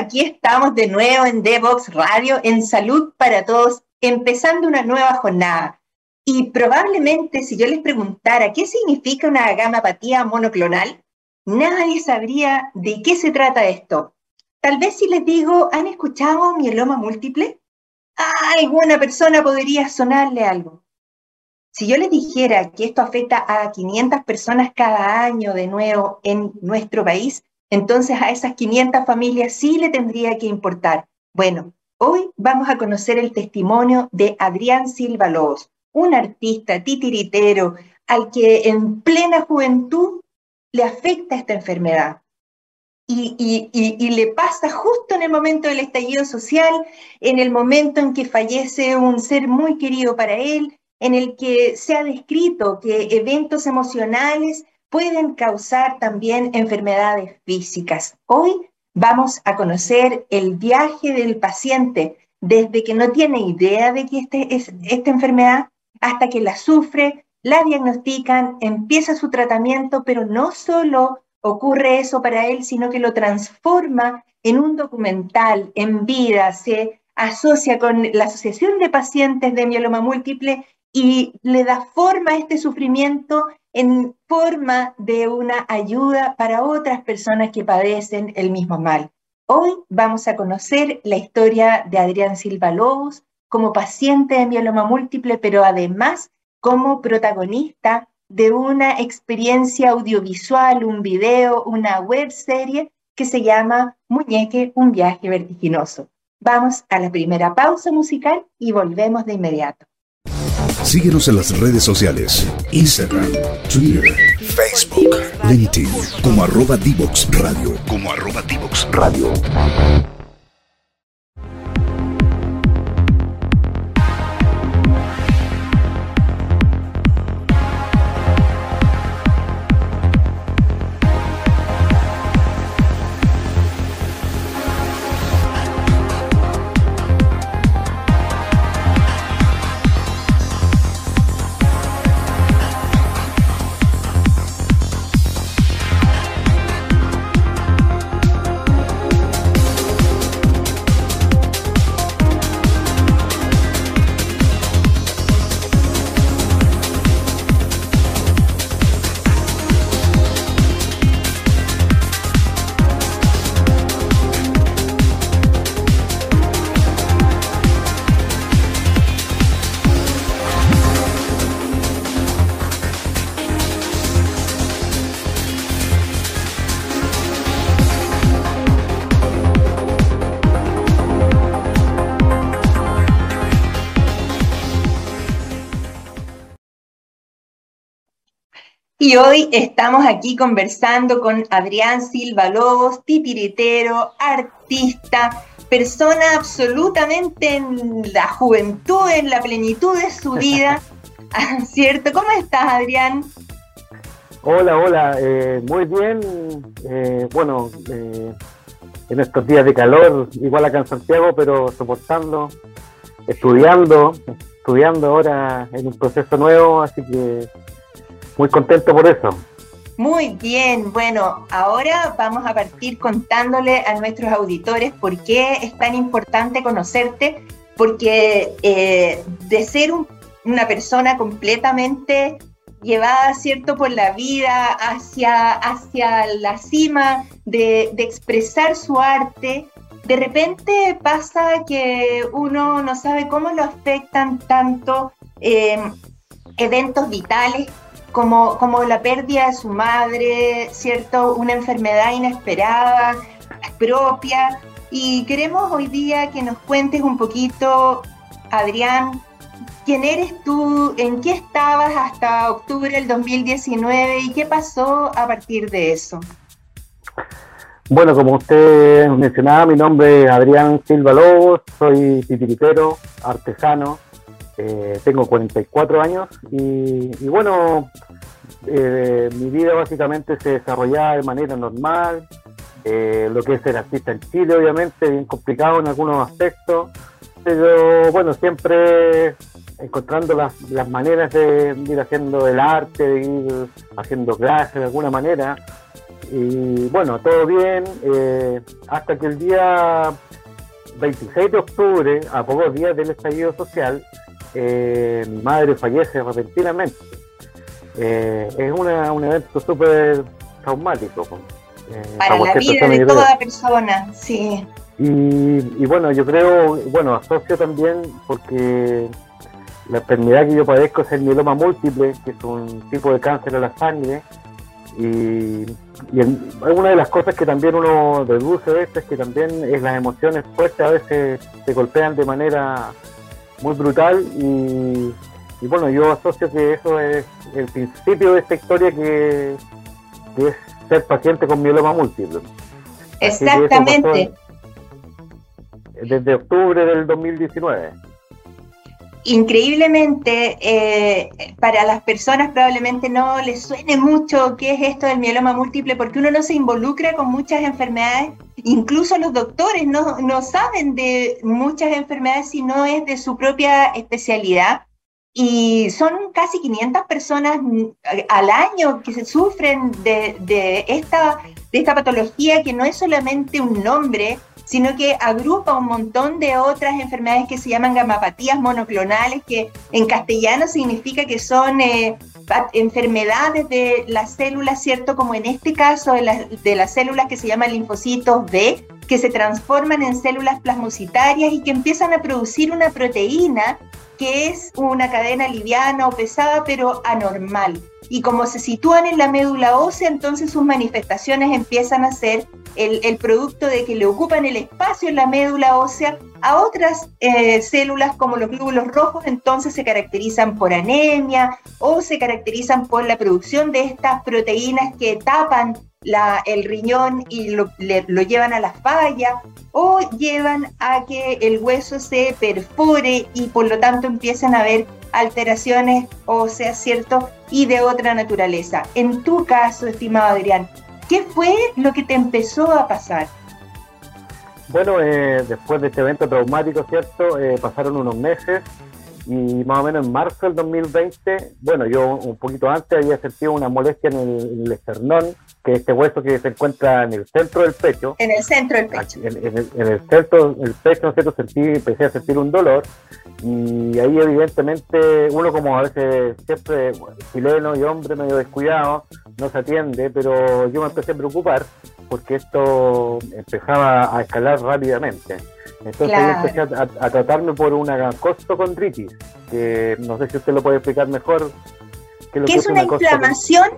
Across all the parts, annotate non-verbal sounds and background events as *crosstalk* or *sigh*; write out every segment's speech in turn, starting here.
Aquí estamos de nuevo en Devox Radio, en Salud para Todos, empezando una nueva jornada. Y probablemente si yo les preguntara qué significa una gamapatía monoclonal, nadie sabría de qué se trata esto. Tal vez si les digo, ¿han escuchado mieloma múltiple? ¿A alguna persona podría sonarle algo. Si yo les dijera que esto afecta a 500 personas cada año de nuevo en nuestro país, entonces a esas 500 familias sí le tendría que importar. Bueno, hoy vamos a conocer el testimonio de Adrián Silva Lobos, un artista titiritero al que en plena juventud le afecta esta enfermedad. Y, y, le pasa justo en el momento del estallido social, en el momento en que fallece un ser muy querido para él, en el que se ha descrito que eventos emocionales pueden causar también enfermedades físicas. Hoy vamos a conocer el viaje del paciente desde que no tiene idea de que este es esta enfermedad hasta que la sufre, la diagnostican, empieza su tratamiento, pero no solo ocurre eso para él, sino que lo transforma en un documental, en vida, se asocia con la Asociación de Pacientes de Mieloma Múltiple y le da forma a este sufrimiento en forma de una ayuda para otras personas que padecen el mismo mal. Hoy vamos a conocer la historia de Adrián Silva Lobos como paciente de mieloma múltiple, pero además como protagonista de una experiencia audiovisual, un video, una web serie que se llama Muñeque, un viaje vertiginoso. Vamos a la primera pausa musical y volvemos de inmediato. Síguenos en las redes sociales, Instagram, Twitter, Facebook, LinkedIn, como arroba Divox Radio. Como arroba Divox Radio. Y hoy estamos aquí conversando con Adrián Silva Lobos, titiritero, artista, persona absolutamente en la juventud, en la plenitud de su vida, *laughs* ¿cierto? ¿Cómo estás, Adrián? Hola, hola, eh, muy bien. Eh, bueno, eh, en estos días de calor, igual acá en Santiago, pero soportando, estudiando, estudiando ahora en un proceso nuevo, así que muy contento por eso. Muy bien, bueno, ahora vamos a partir contándole a nuestros auditores por qué es tan importante conocerte, porque eh, de ser una persona completamente llevada, ¿cierto?, por la vida hacia, hacia la cima de, expresar su arte, de repente pasa que uno no sabe cómo lo afectan tanto eh, eventos vitales como, como la pérdida de su madre, ¿cierto? Una enfermedad inesperada, propia. Y queremos hoy día que nos cuentes un poquito, Adrián, quién eres tú, en qué estabas hasta octubre del 2019 y qué pasó a partir de eso. Bueno, como usted mencionaba, mi nombre es Adrián Silva Lobos, soy titiritero, artesano, eh, tengo 44 años y, bueno, eh, mi vida básicamente se desarrollaba de manera normal, eh, lo que es ser artista en Chile obviamente, bien complicado en algunos aspectos, pero bueno, siempre encontrando las, maneras de ir haciendo el arte, de ir haciendo clases de alguna manera. y bueno, todo bien, hasta que el día 26 de octubre, a pocos días del estallido social, eh, mi madre fallece repentinamente. Eh, es una, un evento súper traumático. Para la vida de toda persona, sí. Y, bueno, yo creo, bueno, asocio también porque la enfermedad que yo padezco es el mieloma múltiple, que es un tipo de cáncer de la sangre. Y, y una de las cosas que también uno deduce de esto es que también es las emociones fuertes a veces se golpean de manera muy brutal y, bueno, yo asocio que eso es el principio de esta historia que, es ser paciente con mieloma múltiple. Exactamente desde octubre del 2019. Increíblemente, eh, para las personas probablemente no les suene mucho qué es esto del mieloma múltiple, porque uno no se involucra con muchas enfermedades, incluso los doctores no, no saben de muchas enfermedades si no es de su propia especialidad. Y son casi 500 personas al año que se sufren de, de, esta, de esta patología que no es solamente un nombre, sino que agrupa un montón de otras enfermedades que se llaman gamapatías monoclonales, que en castellano significa que son eh, enfermedades de las células, ¿cierto? Como en este caso de, de las células que se llaman linfocitos B, que se transforman en células plasmocitarias y que empiezan a producir una proteína que es una cadena liviana o pesada, pero anormal. Y como se sitúan en la médula ósea, entonces sus manifestaciones empiezan a ser el, producto de que le ocupan el espacio en la médula ósea a otras eh, células como los glóbulos rojos, entonces se caracterizan por anemia o se caracterizan por la producción de estas proteínas que tapan el riñón y lo, lo, llevan a la falla o llevan a que el hueso se perfore y por lo tanto empiezan a haber alteraciones óseas, ¿cierto? Y de otra naturaleza. En tu caso, estimado Adrián, ¿Qué fue lo que te empezó a pasar? Bueno, eh, después de este evento traumático, ¿cierto? Eh, pasaron unos meses y más o menos en marzo del 2020, bueno, yo un poquito antes había sentido una molestia en el, esternón, que es este hueso que se encuentra en el centro del pecho. En el centro del pecho. En, el, centro del pecho, ¿cierto? Sentí, empecé a sentir un dolor y ahí evidentemente uno como a veces siempre chileno y hombre medio descuidado, no se atiende, pero yo me empecé a preocupar porque esto empezaba a escalar rápidamente. Entonces empecé a, tratarme por una costocondritis, que no sé si usted lo puede explicar mejor. Que, es, una, inflamación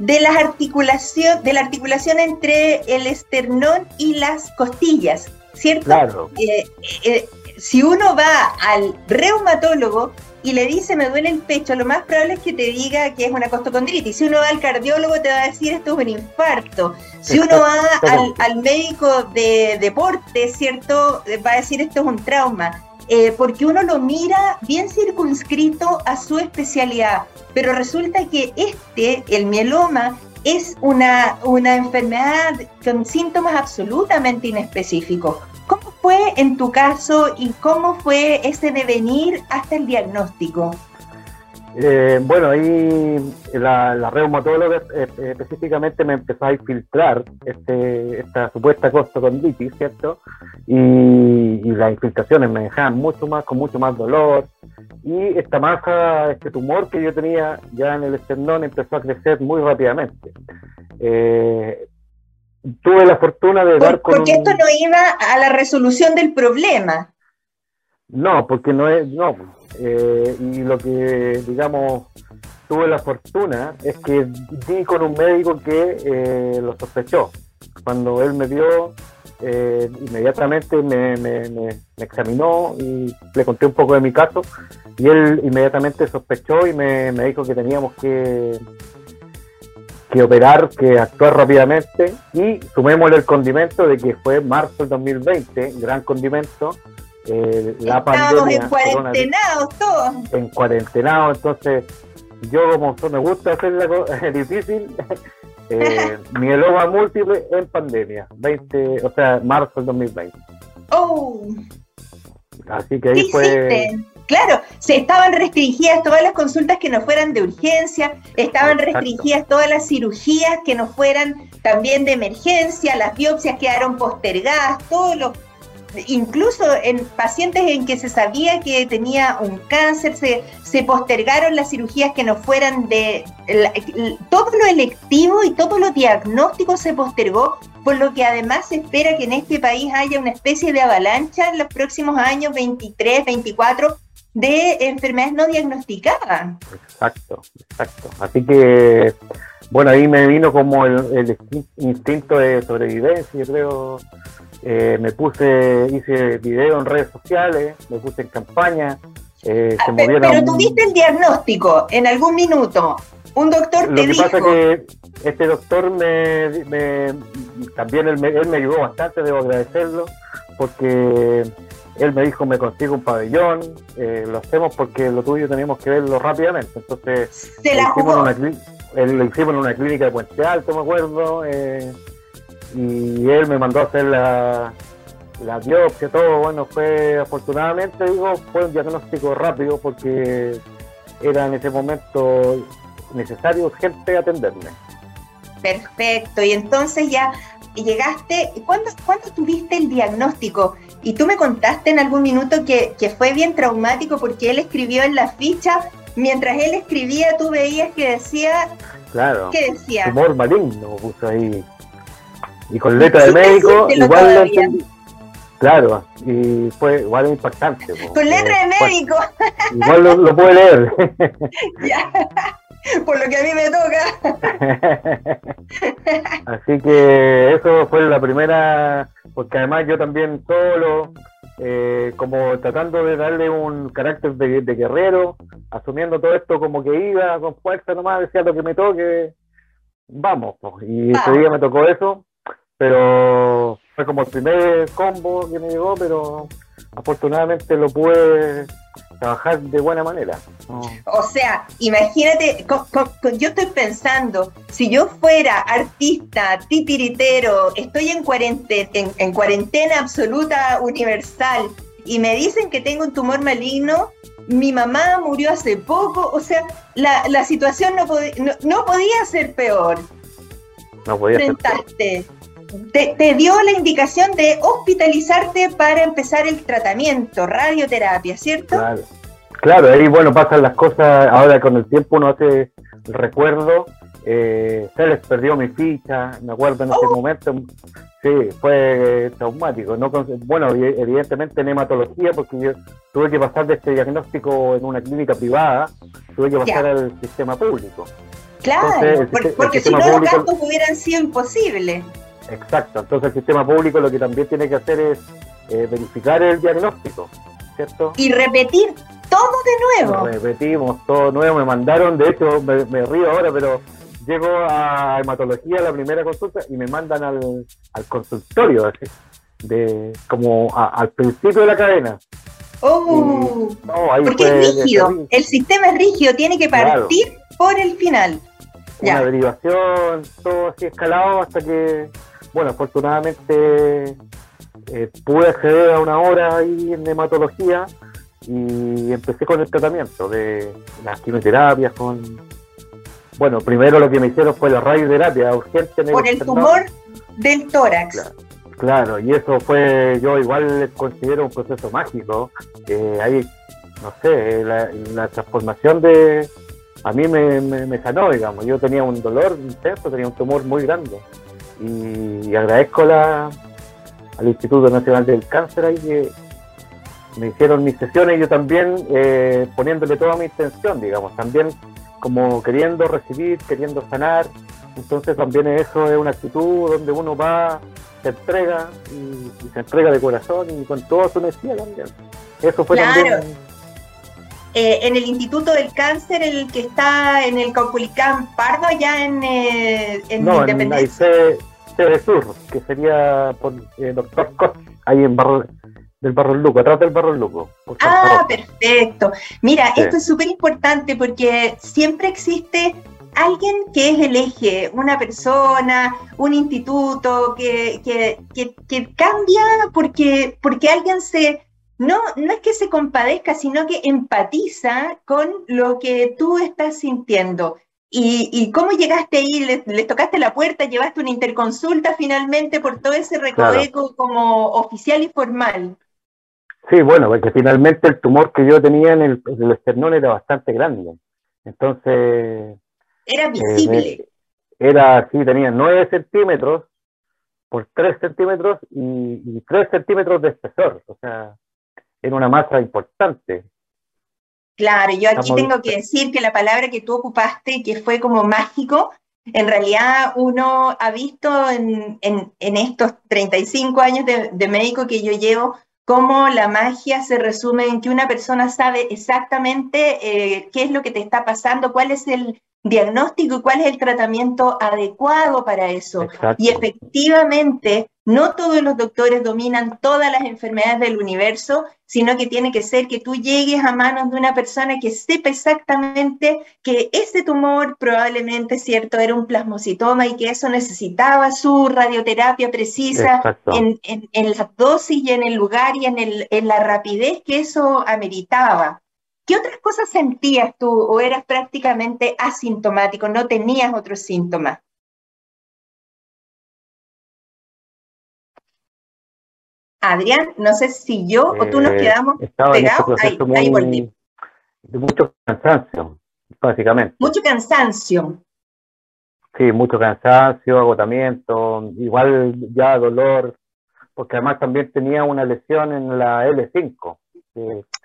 de las articulación, de la articulación entre el esternón y las costillas, ¿cierto? Claro. Eh, eh, si uno va al reumatólogo y le dice me duele el pecho, lo más probable es que te diga que es una costocondritis. Si uno va al cardiólogo te va a decir esto es un infarto. Si uno va al, médico de deporte, ¿cierto? Va a decir esto es un trauma. Eh, porque uno lo mira bien circunscrito a su especialidad. Pero resulta que este, el mieloma, es una, una enfermedad con síntomas absolutamente inespecíficos. ¿Cómo fue en tu caso y cómo fue ese devenir hasta el diagnóstico? Eh, bueno, ahí la, la reumatóloga eh, específicamente me empezó a infiltrar este, esta supuesta costocondritis, ¿cierto? Y, y, las infiltraciones me dejaban mucho más, con mucho más dolor. Y esta masa, este tumor que yo tenía ya en el esternón empezó a crecer muy rápidamente. Eh, tuve la fortuna de dar con Porque esto no iba a la resolución del problema. No, porque no es, no. Eh, y lo que, digamos, tuve la fortuna es que di con un médico que eh, lo sospechó. Cuando él me vio, eh, inmediatamente me, me, examinó y le conté un poco de mi caso y él inmediatamente sospechó y me, dijo que teníamos que que operar, que actuar rápidamente y sumémosle el condimento de que fue marzo del 2020, gran condimento, eh, la pandemia. en cuarentenados todos. En cuarentenados, entonces yo como me gusta hacer la cosa *laughs* difícil, *laughs* eh, *laughs* mieloma múltiple en pandemia, 20, o sea, marzo del 2020. Oh. Así que ahí fue... Claro, se estaban restringidas todas las consultas que no fueran de urgencia, estaban restringidas todas las cirugías que no fueran también de emergencia, las biopsias quedaron postergadas, todos los incluso en pacientes en que se sabía que tenía un cáncer, se, se postergaron las cirugías que no fueran de... todo lo electivo y todo lo diagnóstico se postergó, por lo que además se espera que en este país haya una especie de avalancha en los próximos años 23, 24 de enfermedades no diagnosticadas. Exacto, exacto. Así que, bueno, ahí me vino como el, instinto de sobrevivencia, yo creo. Eh, me puse, hice video en redes sociales, me puse en campaña. Eh, ah, pero, pero, tuviste el diagnóstico en algún minuto. Un doctor te dijo. Lo que pasa que este doctor me, también él me, él me ayudó bastante, debo agradecerlo, porque él me dijo, me consigo un pabellón, eh, lo hacemos porque lo tuyo teníamos que verlo rápidamente. Entonces, Se la hicimos una, lo hicimos en una clínica de Puente Alto, me acuerdo, eh, y él me mandó a hacer la, la biopsia, todo. Bueno, fue afortunadamente, digo, fue un diagnóstico rápido porque era en ese momento necesario, urgente atenderme. Perfecto, y entonces ya llegaste, ¿cuándo, ¿cuándo tuviste el diagnóstico? Y tú me contaste en algún minuto que, fue bien traumático porque él escribió en la ficha, mientras él escribía tú veías que decía... Claro. ¿Qué decía? Tumor maligno puso ahí. Y con letra de médico, igual lo entendí. Claro, y fue igual impactante. Con letra de médico. Igual lo, lo puede leer. *laughs* ya. por lo que a mí me toca. *laughs* Así que eso fue la primera, porque además yo también solo, eh, como tratando de darle un carácter de, guerrero, asumiendo todo esto como que iba con fuerza nomás, decía lo que me toque, vamos, y ese día me tocó eso, pero fue como el primer combo que me llegó, pero afortunadamente lo pude trabajar de buena manera. O sea, imagínate, yo estoy pensando, si yo fuera artista, titiritero, estoy en cuarentena, en, cuarentena absoluta universal y me dicen que tengo un tumor maligno, mi mamá murió hace poco, o sea, la, situación no, no, podía ser peor. No podía ser te, te, dio la indicación de hospitalizarte para empezar el tratamiento, radioterapia, ¿cierto? Claro, claro ahí bueno, pasan las cosas, ahora con el tiempo uno hace recuerdo, eh, se les perdió mi ficha, me acuerdo en ese oh. momento, sí, fue traumático. No, bueno, evidentemente en hematología, porque yo tuve que pasar de este diagnóstico en una clínica privada, tuve que pasar al sistema público. Claro, porque, si no los gastos hubieran sido imposibles. Exacto, entonces el sistema público lo que también tiene que hacer es eh, verificar el diagnóstico, ¿cierto? Y repetir todo de nuevo. Repetimos todo nuevo, me mandaron, de hecho me, río ahora, pero llego a hematología la primera consulta y me mandan al, consultorio, así, de, como al principio de la cadena. Oh, porque es rígido, el sistema es rígido, tiene que partir por el final. Una derivación, todo así escalado hasta que bueno, afortunadamente eh, pude acceder a una hora ahí en hematología y empecé con el tratamiento de las quimioterapias, con... Bueno, primero lo que me hicieron fue la radioterapia urgente. Por el tumor del tórax. Claro, y eso fue, yo igual considero un proceso mágico. ahí, no sé, la, transformación de, a mí me, me, sanó, digamos. Yo tenía un dolor intenso, tenía un tumor muy grande y, agradezco la, al Instituto Nacional del Cáncer ahí que me hicieron mis sesiones y yo también eh, poniéndole toda mi intención, digamos, también como queriendo recibir, queriendo sanar. Entonces también eso es una actitud donde uno va, se entrega y, se entrega de corazón y con toda su energía también. Eso fue también... Eh, en el Instituto del Cáncer, el que está en el Caupolicán Pardo, allá en, eh, en no, Independencia. En de Sur, que sería por eh, Doctor Koch, ahí en Barro, del Barro Luco, atrás del Barro Luco. Ah, perfecto. Mira, esto es súper importante porque siempre existe alguien que es el eje, una persona, un instituto que, que, que, cambia porque, porque alguien se no, no es que se compadezca, sino que empatiza con lo que tú estás sintiendo. ¿Y, cómo llegaste ahí? ¿Les, tocaste la puerta? ¿Llevaste una interconsulta finalmente por todo ese recoveco como oficial y formal? Sí, bueno, porque finalmente el tumor que yo tenía en el, esternón era bastante grande. Entonces... Era eh, visible. era, sí, tenía 9 centímetros por 3 centímetros y, y 3 centímetros de espesor. O sea, era una masa importante. Claro, yo aquí tengo que decir que la palabra que tú ocupaste, que fue como mágico, en realidad uno ha visto en, estos 35 años de, médico que yo llevo, cómo la magia se resume en que una persona sabe exactamente eh, qué es lo que te está pasando, cuál es el diagnóstico y cuál es el tratamiento adecuado para eso. Y efectivamente, no todos los doctores dominan todas las enfermedades del universo, sino que tiene que ser que tú llegues a manos de una persona que sepa exactamente que ese tumor probablemente, cierto, era un plasmocitoma y que eso necesitaba su radioterapia precisa en, en, la dosis y en el lugar y en, el, en la rapidez que eso ameritaba. ¿Qué otras cosas sentías tú o eras prácticamente asintomático, no tenías otros síntomas? Adrián, no sé si yo o tú nos eh, quedamos pegados. Ahí, ahí volví. De mucho cansancio, básicamente. Mucho cansancio. Sí, mucho cansancio, agotamiento, igual ya dolor, porque además también tenía una lesión en la L5.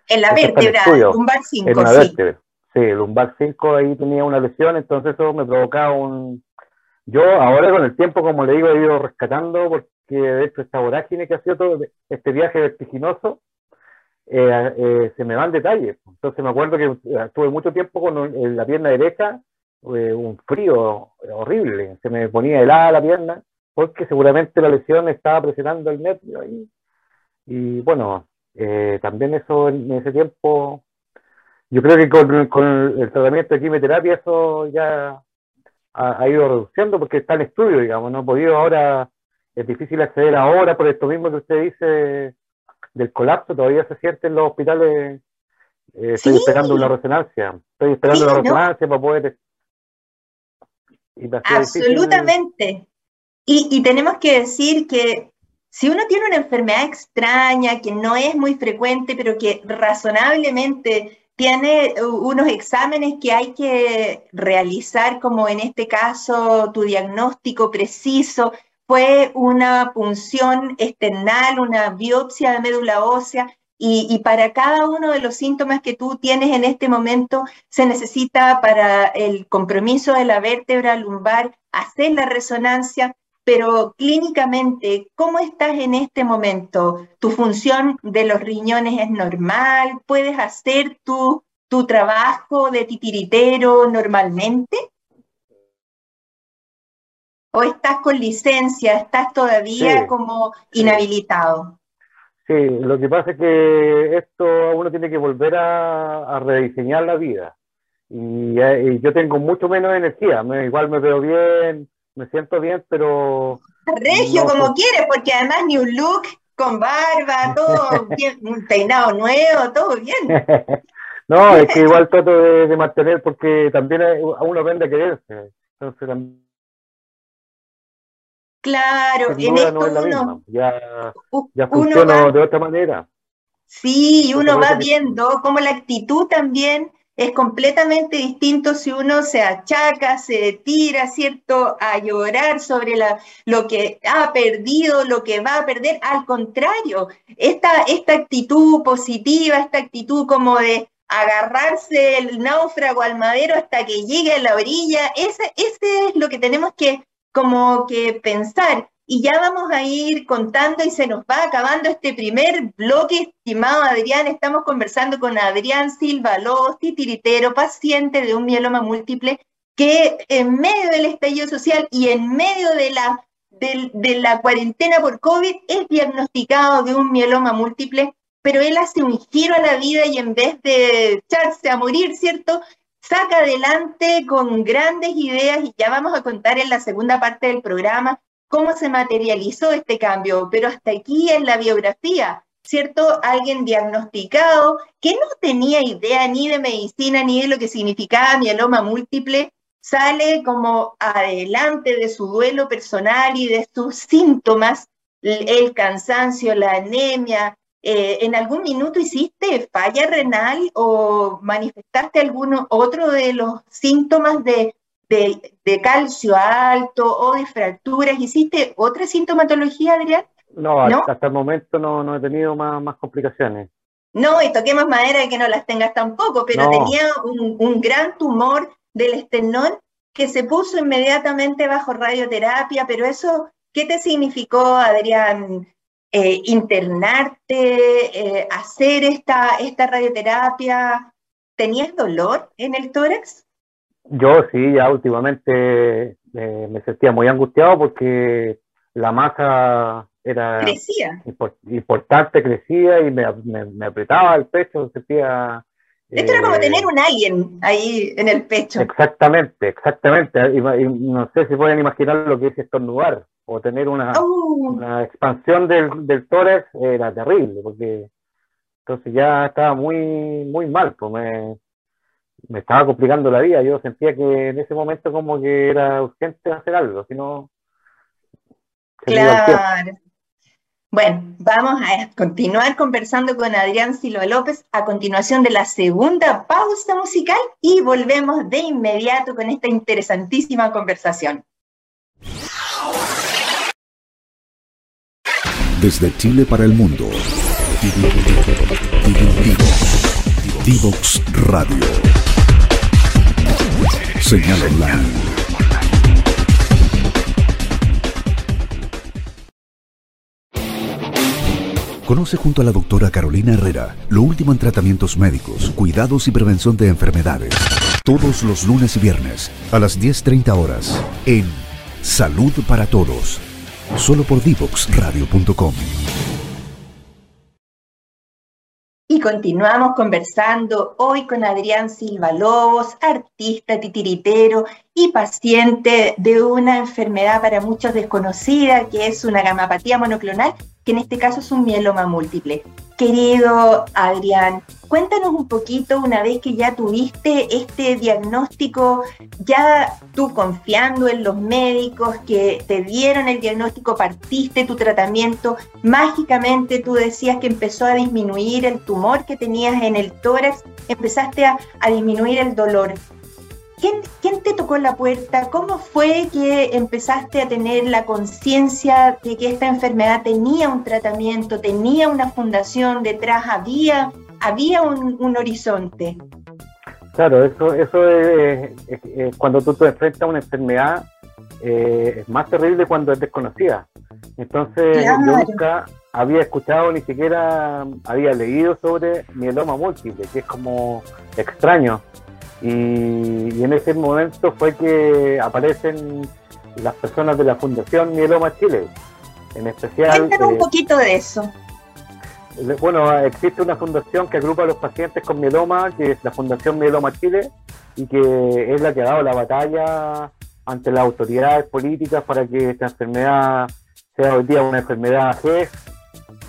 En la vértebra, lumbar 5, en la sí. Vértebra. Sí, lumbar 5 ahí tenía una lesión, entonces eso me provocaba un... Yo ahora con el tiempo, como le digo, he ido rescatando porque que de hecho esta vorágine que ha sido todo este viaje vertiginoso, eh, eh, se me van detalles. Entonces me acuerdo que estuve mucho tiempo con la pierna derecha, eh, un frío horrible, se me ponía helada la pierna, porque seguramente la lesión estaba presionando el nervio ahí. Y bueno, también eso en ese tiempo, yo creo que con, el tratamiento de quimioterapia eso ya ha, ha, ido reduciendo porque está en estudio, digamos, no he podido ahora es difícil acceder ahora por esto mismo que usted dice del colapso, todavía se siente en los hospitales. Eh, estoy esperando una resonancia, estoy esperando una resonancia para poder. Absolutamente. Y, y tenemos que decir que si uno tiene una enfermedad extraña, que no es muy frecuente, pero que razonablemente tiene unos exámenes que hay que realizar, como en este caso tu diagnóstico preciso, fue una punción external, una biopsia de médula ósea, y, para cada uno de los síntomas que tú tienes en este momento, se necesita para el compromiso de la vértebra lumbar hacer la resonancia, pero clínicamente, ¿cómo estás en este momento? ¿Tu función de los riñones es normal? ¿Puedes hacer tu, tu trabajo de titiritero normalmente? ¿O estás con licencia? ¿Estás todavía como inhabilitado? Sí, lo que pasa es que esto uno tiene que volver a, rediseñar la vida. Eh, y, yo tengo mucho menos energía. igual me veo bien, me siento bien, pero. Regio, como quieres, porque además ni un look con barba, todo *laughs* bien, un peinado nuevo, todo bien. *laughs* no, es que igual *laughs* trato de, mantener, porque también a uno aprende a quererse. Entonces también Claro, en esto uno, ya, ya funciona de otra manera. Sí, uno va viendo cómo la actitud también es completamente distinto si uno se achaca, se tira, ¿cierto?, a llorar sobre la, lo que ha perdido, lo que va a perder. Al contrario, esta, esta actitud positiva, esta actitud como de agarrarse el náufrago al madero hasta que llegue a la orilla, ese, ese es lo que tenemos que como que pensar. Y ya vamos a ir contando y se nos va acabando este primer bloque, estimado Adrián. Estamos conversando con Adrián Silva López, titiritero, paciente de un mieloma múltiple, que en medio del estallido social y en medio de la, de la cuarentena por COVID es diagnosticado de un mieloma múltiple, pero él hace un giro a la vida y en vez de echarse a morir, ¿cierto? saca adelante con grandes ideas y ya vamos a contar en la segunda parte del programa cómo se materializó este cambio, pero hasta aquí en la biografía. ¿cierto? Alguien diagnosticado que no tenía idea ni de medicina ni de lo que significaba mieloma múltiple, sale como adelante de su duelo personal y de sus síntomas, el cansancio, la anemia. Eh, ¿En algún minuto hiciste falla renal o manifestaste alguno otro de los síntomas de, de, calcio alto o de fracturas? ¿Hiciste otra sintomatología, Adrián? No, hasta el momento no, he tenido más, más complicaciones. No, y toquemos madera que no las tengas tampoco, pero tenía un, un, gran tumor del esternón que se puso inmediatamente bajo radioterapia, pero eso, ¿qué te significó, Adrián? Eh, internarte, eh, hacer esta, esta radioterapia. ¿Tenías dolor en el tórax? Yo sí, ya últimamente eh, me sentía muy angustiado porque la masa era crecía. importante, crecía y me, me apretaba el pecho, sentía esto era como tener un alien ahí en el pecho. Exactamente, exactamente. Y, no sé si pueden imaginar lo que es estornudar o tener una, oh. expansión del, del, tórax, era terrible, porque entonces ya estaba muy, muy mal, pues me, me estaba complicando la vida. Yo sentía que en ese momento como que era urgente hacer algo, si no... Claro. Bueno, vamos a continuar conversando con Adrián Silva López a continuación de la segunda pausa musical y volvemos de inmediato con esta interesantísima conversación. Desde Chile para el mundo. Divox Radio. Señal online Conoce junto a la doctora Carolina Herrera lo último en tratamientos médicos, cuidados y prevención de enfermedades. Todos los lunes y viernes a las 10.30 horas en Salud para Todos. Solo por divoxradio.com. Y continuamos conversando hoy con Adrián Silva Lobos, artista titiritero y paciente de una enfermedad para muchos desconocida, que es una gamapatía monoclonal que en este caso es un mieloma múltiple. Querido Adrián, cuéntanos un poquito, una vez que ya tuviste este diagnóstico, ya tú confiando en los médicos que te dieron el diagnóstico, partiste tu tratamiento, mágicamente tú decías que empezó a disminuir el tumor que tenías en el tórax, empezaste a, a disminuir el dolor. ¿Quién, te tocó la puerta? ¿Cómo fue que empezaste a tener la conciencia de que esta enfermedad tenía un tratamiento, tenía una fundación detrás, había, había un, horizonte? Claro, eso, eso es, cuando tú te enfrentas a una enfermedad, eh, es más terrible cuando es desconocida. Entonces, yo nunca había escuchado, ni siquiera había leído sobre mieloma múltiple, que es como extraño. Y, en ese momento fue que aparecen las personas de la Fundación Mieloma Chile. En especial. Cuéntanos un eh, poquito de eso. Bueno, existe una fundación que agrupa a los pacientes con mieloma, que es la Fundación Mieloma Chile, y que es la que ha dado la batalla ante las autoridades políticas para que esta enfermedad sea hoy día una enfermedad GES,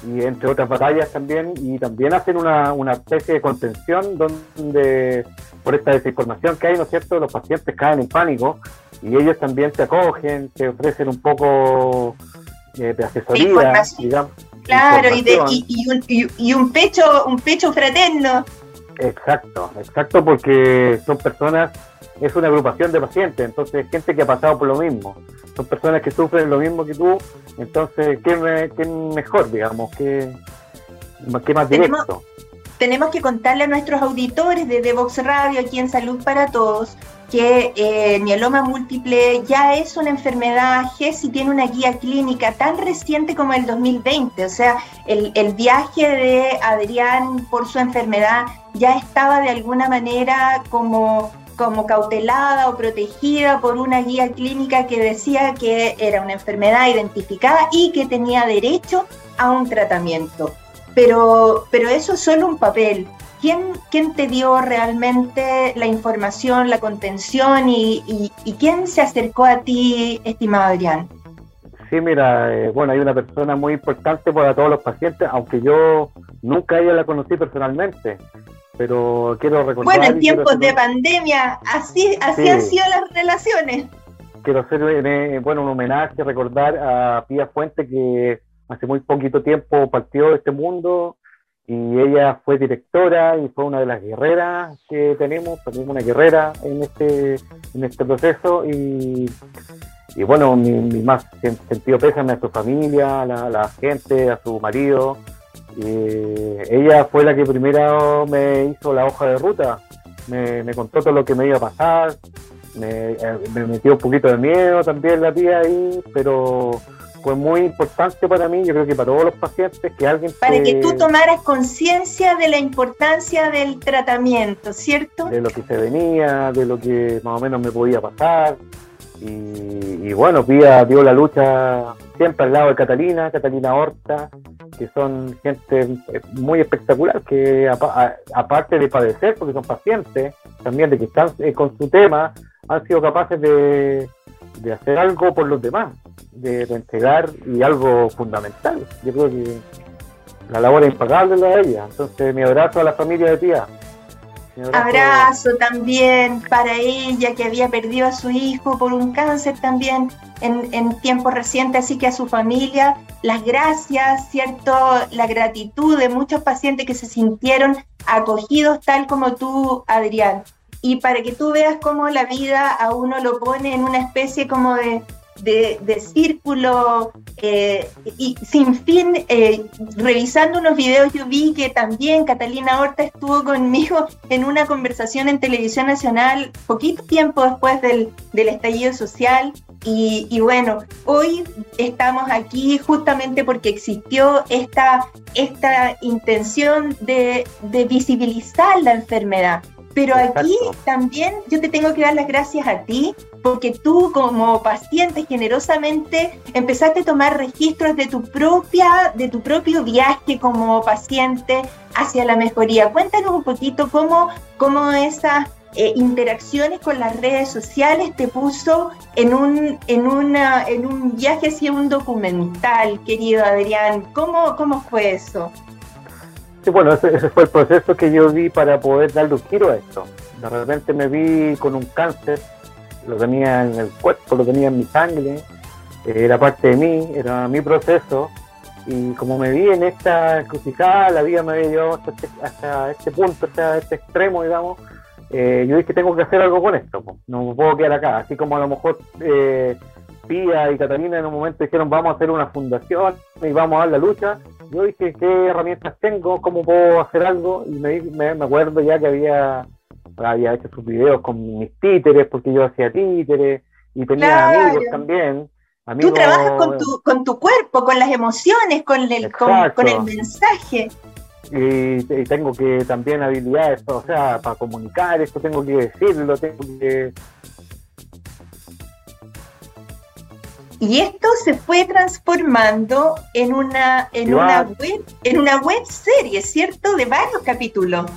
y entre otras batallas también, y también hacen una, una especie de contención donde por esta desinformación que hay, ¿no es cierto?, los pacientes caen en pánico y ellos también te acogen, te ofrecen un poco eh, de asesoría, digamos. Claro, y, y, un, y, un, pecho, un pecho fraterno. Exacto, exacto, porque son personas, es una agrupación de pacientes, entonces gente que ha pasado por lo mismo, son personas que sufren lo mismo que tú, entonces, ¿qué, mejor, digamos? ¿Qué, qué más directo? tenemos que contarle a nuestros auditores de Devox Radio, aquí en Salud para Todos, que eh, mieloma múltiple ya es una enfermedad GES y tiene una guía clínica tan reciente como el 2020. O sea, el, el, viaje de Adrián por su enfermedad ya estaba de alguna manera como, como cautelada o protegida por una guía clínica que decía que era una enfermedad identificada y que tenía derecho a un tratamiento pero, pero eso es solo un papel. ¿Quién, quién te dio realmente la información, la contención y, y, quién se acercó a ti, estimado Adrián? Sí, mira, eh, bueno, hay una persona muy importante para todos los pacientes, aunque yo nunca ella la conocí personalmente, pero quiero recordar... Bueno, en tiempos de pandemia, así, así han sido las relaciones. Quiero hacer, eh, bueno, un homenaje, recordar a Pía Fuente, que hace muy poquito tiempo partió de este mundo, y ella fue directora y fue una de las guerreras que tenemos, tenemos una guerrera en este, en este proceso, y y bueno, mi, más sentido pésame a su familia, a la, gente, a su marido. Ella fue la que primero me hizo la hoja de ruta, me, contó todo lo que me iba a pasar, me, metió un poquito de miedo también la tía ahí, pero fue muy importante para mí, yo creo que para todos los pacientes, que alguien... Para que tú tomaras conciencia de la importancia del tratamiento, ¿cierto? De lo que se venía, de lo que más o menos me podía pasar. Y, bueno, Pía dio la lucha siempre al lado de Catalina, Catalina Horta, que son gente eh, muy espectacular, que aparte de padecer, porque son pacientes, también de que están eh, con su tema, han sido capaces de, hacer algo por los demás, de, entregar y algo fundamental. Yo creo que la labor es impagable la de ella. Entonces, mi abrazo a la familia de Pía. Abrazo también para ella que había perdido a su hijo por un cáncer también en, en tiempos recientes, así que a su familia, las gracias, ¿cierto? La gratitud de muchos pacientes que se sintieron acogidos tal como tú, Adrián. Y para que tú veas cómo la vida a uno lo pone en una especie como de de, círculo eh, y sin fin, eh, revisando unos videos yo vi que también Catalina Horta estuvo conmigo en una conversación en televisión nacional poquito tiempo después del, estallido social y, bueno, hoy estamos aquí justamente porque existió esta, esta intención de, de visibilizar la enfermedad. Pero aquí también yo te tengo que dar las gracias a ti porque tú como paciente generosamente empezaste a tomar registros de tu propia, de tu propio viaje como paciente hacia la mejoría. Cuéntanos un poquito cómo, cómo esas eh, interacciones con las redes sociales te puso en un, en una, en un viaje hacia un documental, querido Adrián. ¿Cómo, cómo fue eso? Bueno, ese, ese, fue el proceso que yo vi para poder darle un giro a esto. De repente me vi con un cáncer lo tenía en el cuerpo, lo tenía en mi sangre, eh, era parte de mí, era mi proceso, y como me vi en esta encrucijada, la vida me había llevado hasta este, hasta este punto, hasta este extremo, digamos, eh, yo dije, tengo que hacer algo con esto, no me puedo quedar acá, así como a lo mejor eh, Pía y Catalina en un momento dijeron, vamos a hacer una fundación y vamos a dar la lucha, yo dije, ¿qué herramientas tengo? ¿Cómo puedo hacer algo? Y me, me, me acuerdo ya que había había hecho sus videos con mis títeres, porque yo hacía títeres, y tenía amigos también. Tú trabajas con tu, con tu cuerpo, con las emociones, con el, con, el mensaje. Y, tengo que también habilidades, o sea, para comunicar esto tengo que decirlo, tengo que... Y esto se fue transformando en una, en una web, en una web serie, ¿cierto? De varios capítulos.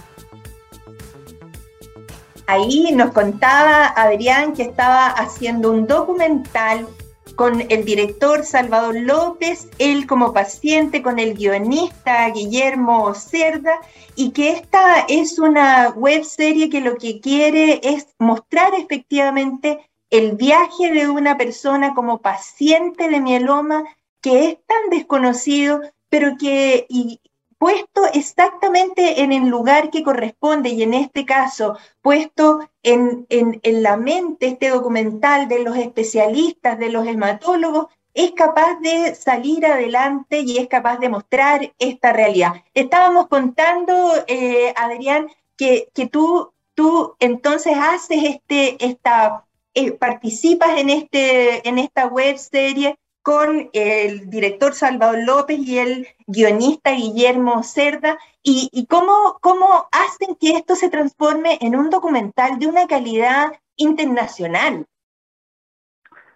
Ahí nos contaba Adrián que estaba haciendo un documental con el director Salvador López, él como paciente, con el guionista Guillermo Cerda, y que esta es una web serie que lo que quiere es mostrar efectivamente el viaje de una persona como paciente de mieloma que es tan desconocido, pero que, puesto exactamente en el lugar que corresponde y en este caso puesto en, la mente este documental de los especialistas, de los hematólogos, es capaz de salir adelante y es capaz de mostrar esta realidad. Estábamos contando, eh, Adrián, que, tú, tú entonces haces este, esta, eh, participas en, este, en esta web serie con el director Salvador López y el guionista Guillermo Cerda, y, cómo, hacen que esto se transforme en un documental de una calidad internacional.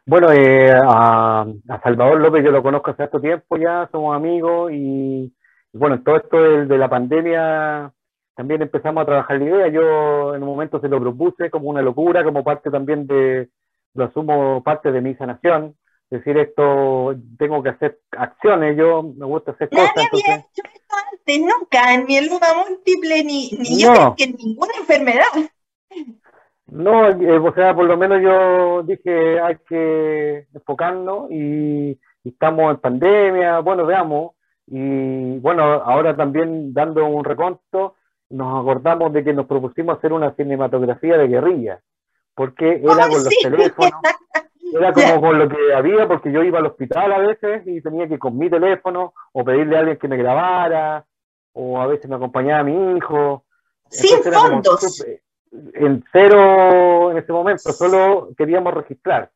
Bueno, eh, a, Salvador López yo lo conozco hace tanto tiempo ya, somos amigos y, bueno, todo esto de, la pandemia también empezamos a trabajar la idea. Yo en un momento se lo propuse como una locura, como parte también de, lo asumo parte de mi sanación, decir esto, tengo que hacer acciones, yo me gusta hacer Nadie cosas. había entonces- hecho esto antes, nunca, en mieloma múltiple, ni, ni yo No. que en ninguna enfermedad. No, eh, o sea, por lo menos yo dije hay que enfocarnos y, y estamos en pandemia, bueno, veamos. Y bueno, ahora también dando un reconto, nos acordamos de que nos propusimos hacer una cinematografía de guerrilla, porque era Ay, con los teléfonos, *laughs* era como con lo que había, porque yo iba al hospital a veces y tenía que con mi teléfono o pedirle a alguien que me grabara, o a veces me acompañaba mi hijo. Sin Entonces fondos. súper- en cero en ese momento, solo queríamos registrar,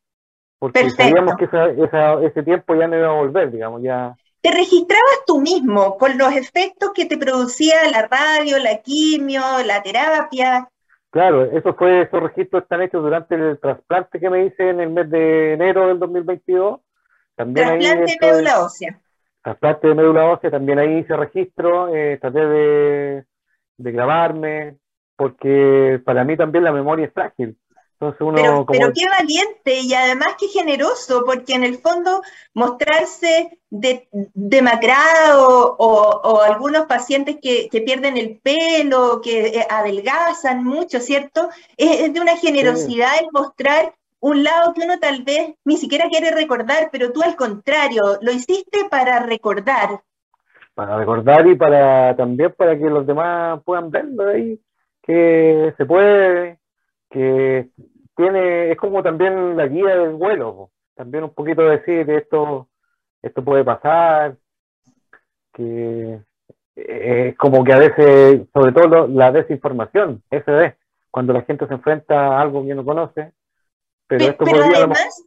porque Perfecto. sabíamos que esa- esa- ese tiempo ya no iba a volver, digamos, ya. Te registrabas tú mismo con los efectos que te producía la radio, la quimio, la terapia. Claro, eso fue, esos registros están hechos durante el trasplante que me hice en el mes de enero del 2022. También Trasplante de- médula ósea. trasplante de médula ósea, también ahí hice registro, eh, traté de, de grabarme, porque para mí también la memoria es frágil. Entonces uno Pero, como pero qué valiente y además qué generoso, porque en el fondo mostrarse de, demacrado o, o algunos pacientes que, que pierden el pelo, que eh, adelgazan mucho, ¿cierto? Es, es de una generosidad el mostrar un lado que uno tal vez ni siquiera quiere recordar, pero tú al contrario, lo hiciste para recordar. para recordar y para también para que los demás puedan verlo ahí, que se puede, que tiene, es como también la guía del vuelo, po. también un poquito decir esto, esto puede pasar, que eh, es como que a veces, sobre todo la desinformación, eso es, cuando la gente se enfrenta a algo que no conoce, pero esto Pero lo además,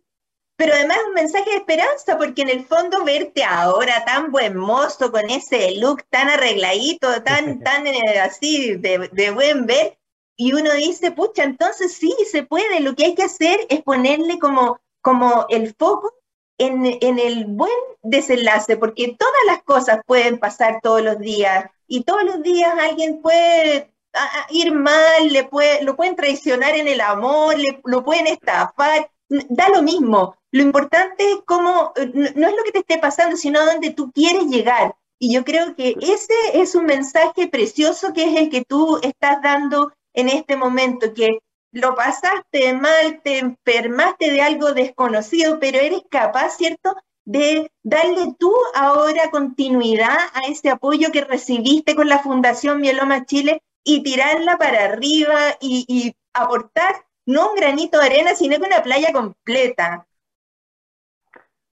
pero además un mensaje de esperanza, porque en el fondo verte ahora tan buen mozo, con ese look tan arregladito, tan, *laughs* tan eh, así de, de buen ver, y uno dice, pucha, entonces sí, se puede, lo que hay que hacer es ponerle como, como el foco en, en el buen desenlace, porque todas las cosas pueden pasar todos los días, y todos los días alguien puede a- a ir mal, le puede, lo pueden traicionar en el amor, le, lo pueden estafar, da lo mismo. Lo importante es cómo, eh, no es lo que te esté pasando, sino a dónde tú quieres llegar. Y yo creo que ese es un mensaje precioso que es el que tú estás dando en este momento, que lo pasaste mal, te enfermaste de algo desconocido, pero eres capaz, ¿cierto?, de darle tú ahora continuidad a ese apoyo que recibiste con la Fundación Mieloma Chile y tirarla para arriba y, aportar no un granito de arena, sino que una playa completa.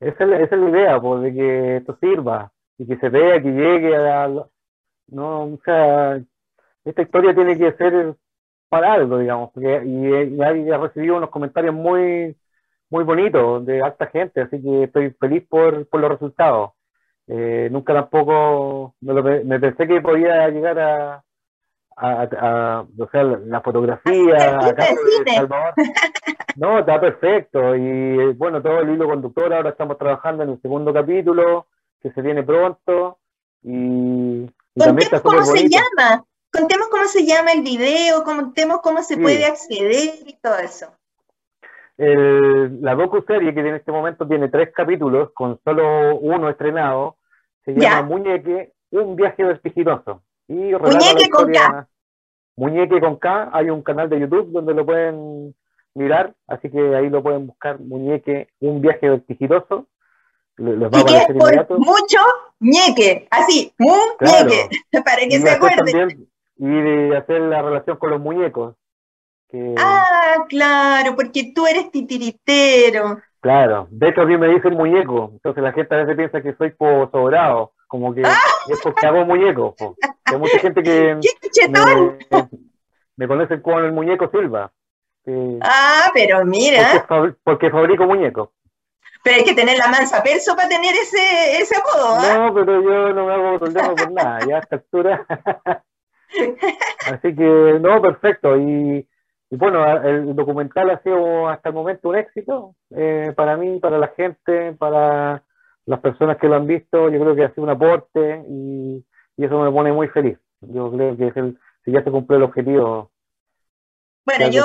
Esa es, la, esa es la idea, pues, de que esto sirva y que se vea, que llegue a... la- No, o sea, esta historia tiene que ser para algo, digamos, porque, y, y he recibido unos comentarios muy, muy bonitos de alta gente, así que estoy feliz por, por los resultados. Eh, nunca tampoco me, lo me pensé que podía llegar a, a, a- o sea, la, la fotografía acá de. Salvador. No, está perfecto. Y eh, bueno, todo el hilo conductor, ahora estamos trabajando en el segundo capítulo, que se viene pronto. Y, y también está cómo se llama, contemos cómo se llama el video, contemos cómo se Sí. puede acceder y todo eso. El- la docu-serie, que en este momento tiene tres capítulos, con solo uno estrenado, se llama Ya. Muñeque, un viaje vertiginoso. Y Muñeque con historia- Muñeque con K, hay un canal de YouTube donde lo pueden mirar, así que ahí lo pueden buscar, Muñeque, un viaje vertiginoso. Va Y que es por mucho ñeque, así, muñeque, *laughs* para que Y se acuerden. también- y de hacer la relación con los muñecos. Que, Ah, claro, porque tú eres titiritero. Claro, de hecho a mí me dicen muñeco, entonces la gente a veces piensa que soy po sobrado, como que *laughs* es porque hago muñecos. po. Hay mucha gente que *laughs* me, me conocen con el muñeco Silva, que- Ah, pero mira, porque fabrico muñecos. pero hay que tener la mansa perso para tener ese, ese apodo, ¿ah? No, pero yo no me hago problema por nada, ya a esta altura. *laughs* Así que, no, perfecto. Y, y bueno, el documental ha sido hasta el momento un éxito eh, para mí, para la gente, para las personas que lo han visto. Yo creo que ha sido un aporte y, y eso me pone muy feliz. Yo creo que es el, si ya se cumplió el objetivo. Bueno, yo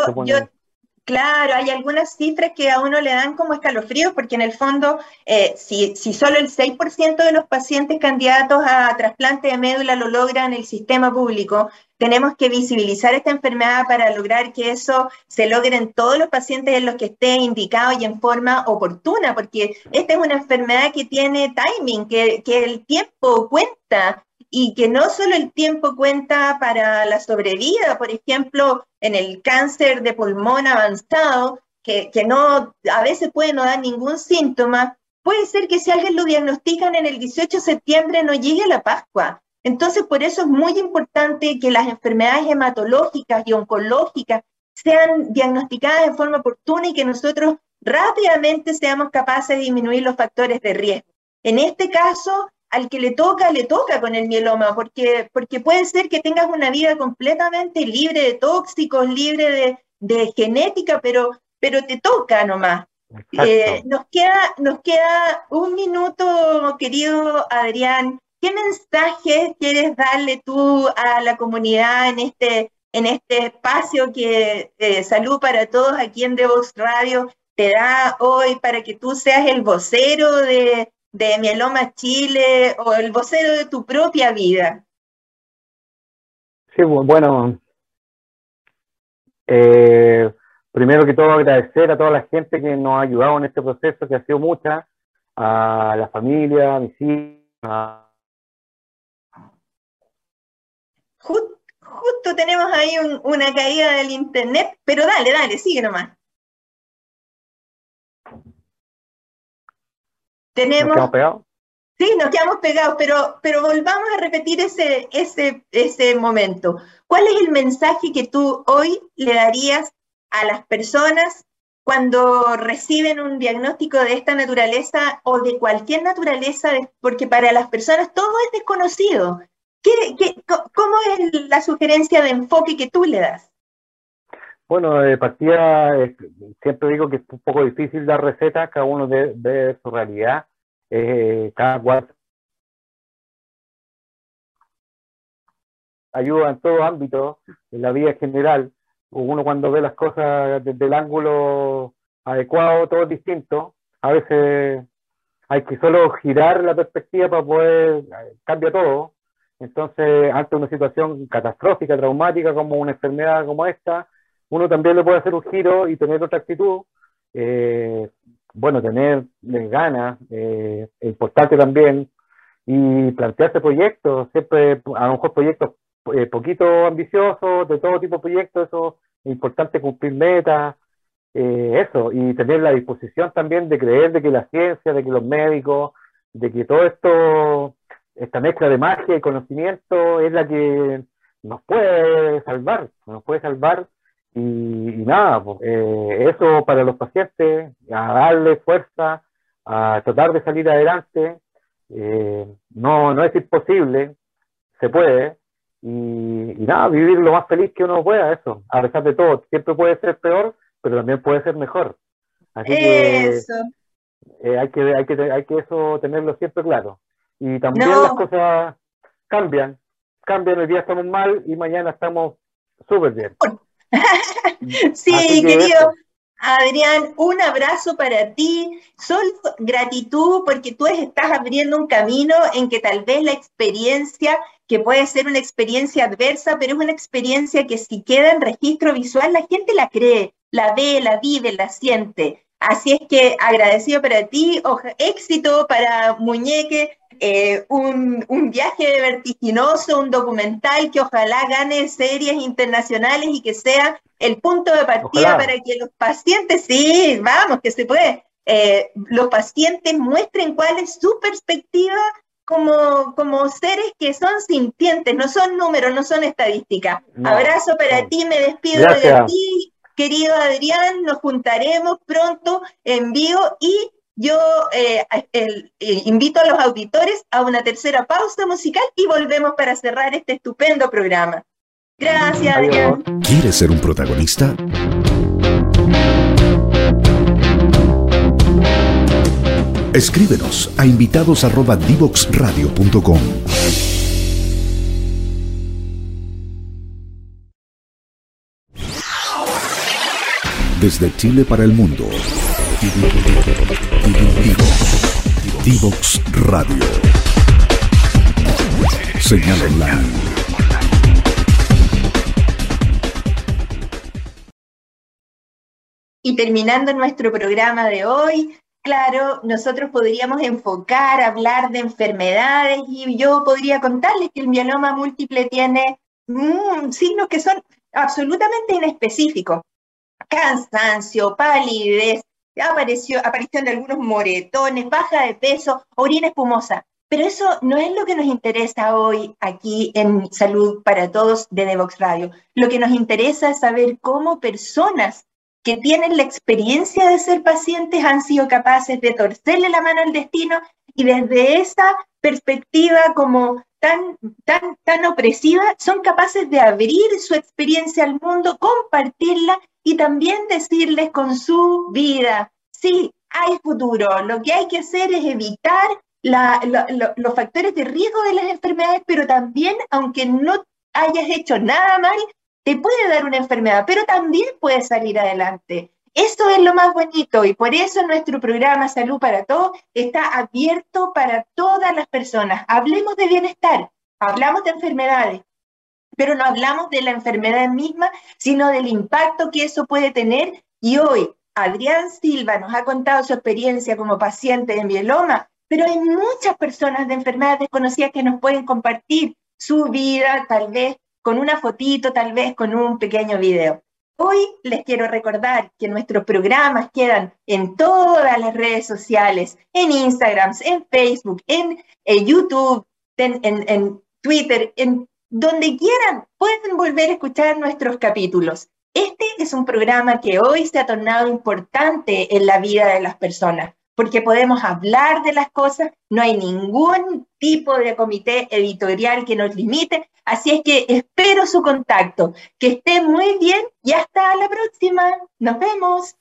Claro, hay algunas cifras que a uno le dan como escalofríos, porque en el fondo, eh, si, solo el 6% de los pacientes candidatos a trasplante de médula lo logran en el sistema público, tenemos que visibilizar esta enfermedad para lograr que eso se logre en todos los pacientes en los que esté indicado y en forma oportuna, porque esta es una enfermedad que tiene timing, que el tiempo cuenta y que no solo el tiempo cuenta para la sobrevida, por ejemplo, en el cáncer de pulmón avanzado, que, no, a veces puede no dar ningún síntoma, puede ser que si alguien lo diagnostican en el 18 de septiembre no llegue a la Pascua. Entonces, por eso es muy importante que las enfermedades hematológicas y oncológicas sean diagnosticadas de forma oportuna y que nosotros rápidamente seamos capaces de disminuir los factores de riesgo. En este caso, al que le toca, le toca con el mieloma, porque, porque puede ser que tengas una vida completamente libre de tóxicos, libre de, genética, pero, pero te toca nomás. Eh, nos, queda, nos queda un minuto, querido Adrián. ¿Qué mensaje quieres darle tú a la comunidad en este, en este espacio que eh, Salud para Todos aquí en Devox Radio te da hoy para que tú seas el vocero de, de Mieloma Chile o el vocero de tu propia vida? Sí, bueno, eh, primero que todo agradecer a toda la gente que nos ha ayudado en este proceso, que ha sido mucha, a la familia, a mis hijos. justo tenemos ahí una caída del internet, pero dale, dale, sigue nomás. Tenemos... ¿Nos quedamos pegados? Sí, nos quedamos pegados, pero, pero volvamos a repetir ese, ese, ese momento. ¿Cuál es el mensaje que tú hoy le darías a las personas cuando reciben un diagnóstico de esta naturaleza o de cualquier naturaleza? Porque para las personas todo es desconocido. ¿Qué, qué, cómo es la sugerencia de enfoque que tú le das? Bueno, de partida, siempre digo que es un poco difícil dar recetas, cada uno ve, su realidad, eh, cada cual ayuda en todo ámbito, en la vida en general. Uno cuando ve las cosas desde el ángulo adecuado, todo es distinto. A veces hay que solo girar la perspectiva para poder cambiar todo. Entonces, ante una situación catastrófica, traumática, como una enfermedad como esta, uno también le puede hacer un giro y tener otra actitud. Eh, bueno, tener ganas, eh, importante también, y plantearse proyectos, siempre, a lo mejor proyectos eh, poquito ambiciosos, de todo tipo de proyectos, eso es importante cumplir metas, eh, eso, y tener la disposición también de creer de que la ciencia, de que los médicos, de que todo esto, esta mezcla de magia y conocimiento es la que nos puede salvar, nos puede salvar y, nada, pues, eh, eso para los pacientes, a darle fuerza, a tratar de salir adelante. Eh, no, no es imposible, se puede. Y, nada, vivir lo más feliz que uno pueda, eso, a pesar de todo. Siempre puede ser peor, pero también puede ser mejor. Así que eh, hay que hay que hay que eso tenerlo siempre claro. Y también las cosas cambian, cambian, el día estamos mal y mañana estamos súper bien. *laughs* sí, querido. Adrián, un abrazo para ti, Sol, gratitud porque tú estás abriendo un camino en que tal vez la experiencia, que puede ser una experiencia adversa, pero es una experiencia que si queda en registro visual, la gente la cree, la ve, la vive, la siente. Así es que agradecido para ti, éxito para Muñeque, eh, un, viaje vertiginoso, un documental que ojalá gane series internacionales y que sea el punto de partida para que los pacientes, sí, vamos, que se puede, eh, los pacientes muestren cuál es su perspectiva como, como seres que son sintientes, no son números, no son estadísticas. Abrazo para ti, me despido de ti, querido Adrián, nos juntaremos pronto en vivo y yo eh, eh, invito a los auditores a una tercera pausa musical y volvemos para cerrar este estupendo programa. Gracias, Adrián. ¿Quieres ser un protagonista? Escríbenos a invitados@divoxradio.com. Desde Chile para el mundo. Divox Radio. Señal online. Y terminando nuestro programa de hoy, claro, nosotros podríamos enfocar, hablar de enfermedades y yo podría contarles que el mieloma múltiple tiene mm, signos que son absolutamente inespecíficos. Cansancio, palidez, apareció, aparición de algunos moretones, baja de peso, orina espumosa. Pero eso no es lo que nos interesa hoy aquí en Salud para Todos de Devox Radio. Lo que nos interesa es saber cómo personas que tienen la experiencia de ser pacientes han sido capaces de torcerle la mano al destino y desde esa perspectiva como tan, tan, tan opresiva, son capaces de abrir su experiencia al mundo, compartirla y también decirles con su vida, sí, hay futuro, lo que hay que hacer es evitar los factores de riesgo de las enfermedades, pero también, aunque no hayas hecho nada mal, te puede dar una enfermedad, pero también puedes salir adelante. Eso es lo más bonito y por eso nuestro programa Salud para Todos está abierto para todas las personas. Hablemos de bienestar, hablamos de enfermedades, pero no hablamos de la enfermedad misma, sino del impacto que eso puede tener. Y hoy Adrián Silva nos ha contado su experiencia como paciente de mieloma, pero hay muchas personas de enfermedades desconocidas que nos pueden compartir su vida, tal vez con una fotito, tal vez con un pequeño video. Hoy les quiero recordar que nuestros programas quedan en todas las redes sociales, en Instagram, en Facebook, en, YouTube, en, Twitter, en donde quieran, pueden volver a escuchar nuestros capítulos. Este es un programa que hoy se ha tornado importante en la vida de las personas porque podemos hablar de las cosas, no hay ningún tipo de comité editorial que nos limite, así es que espero su contacto. Que esté muy bien y hasta la próxima. Nos vemos.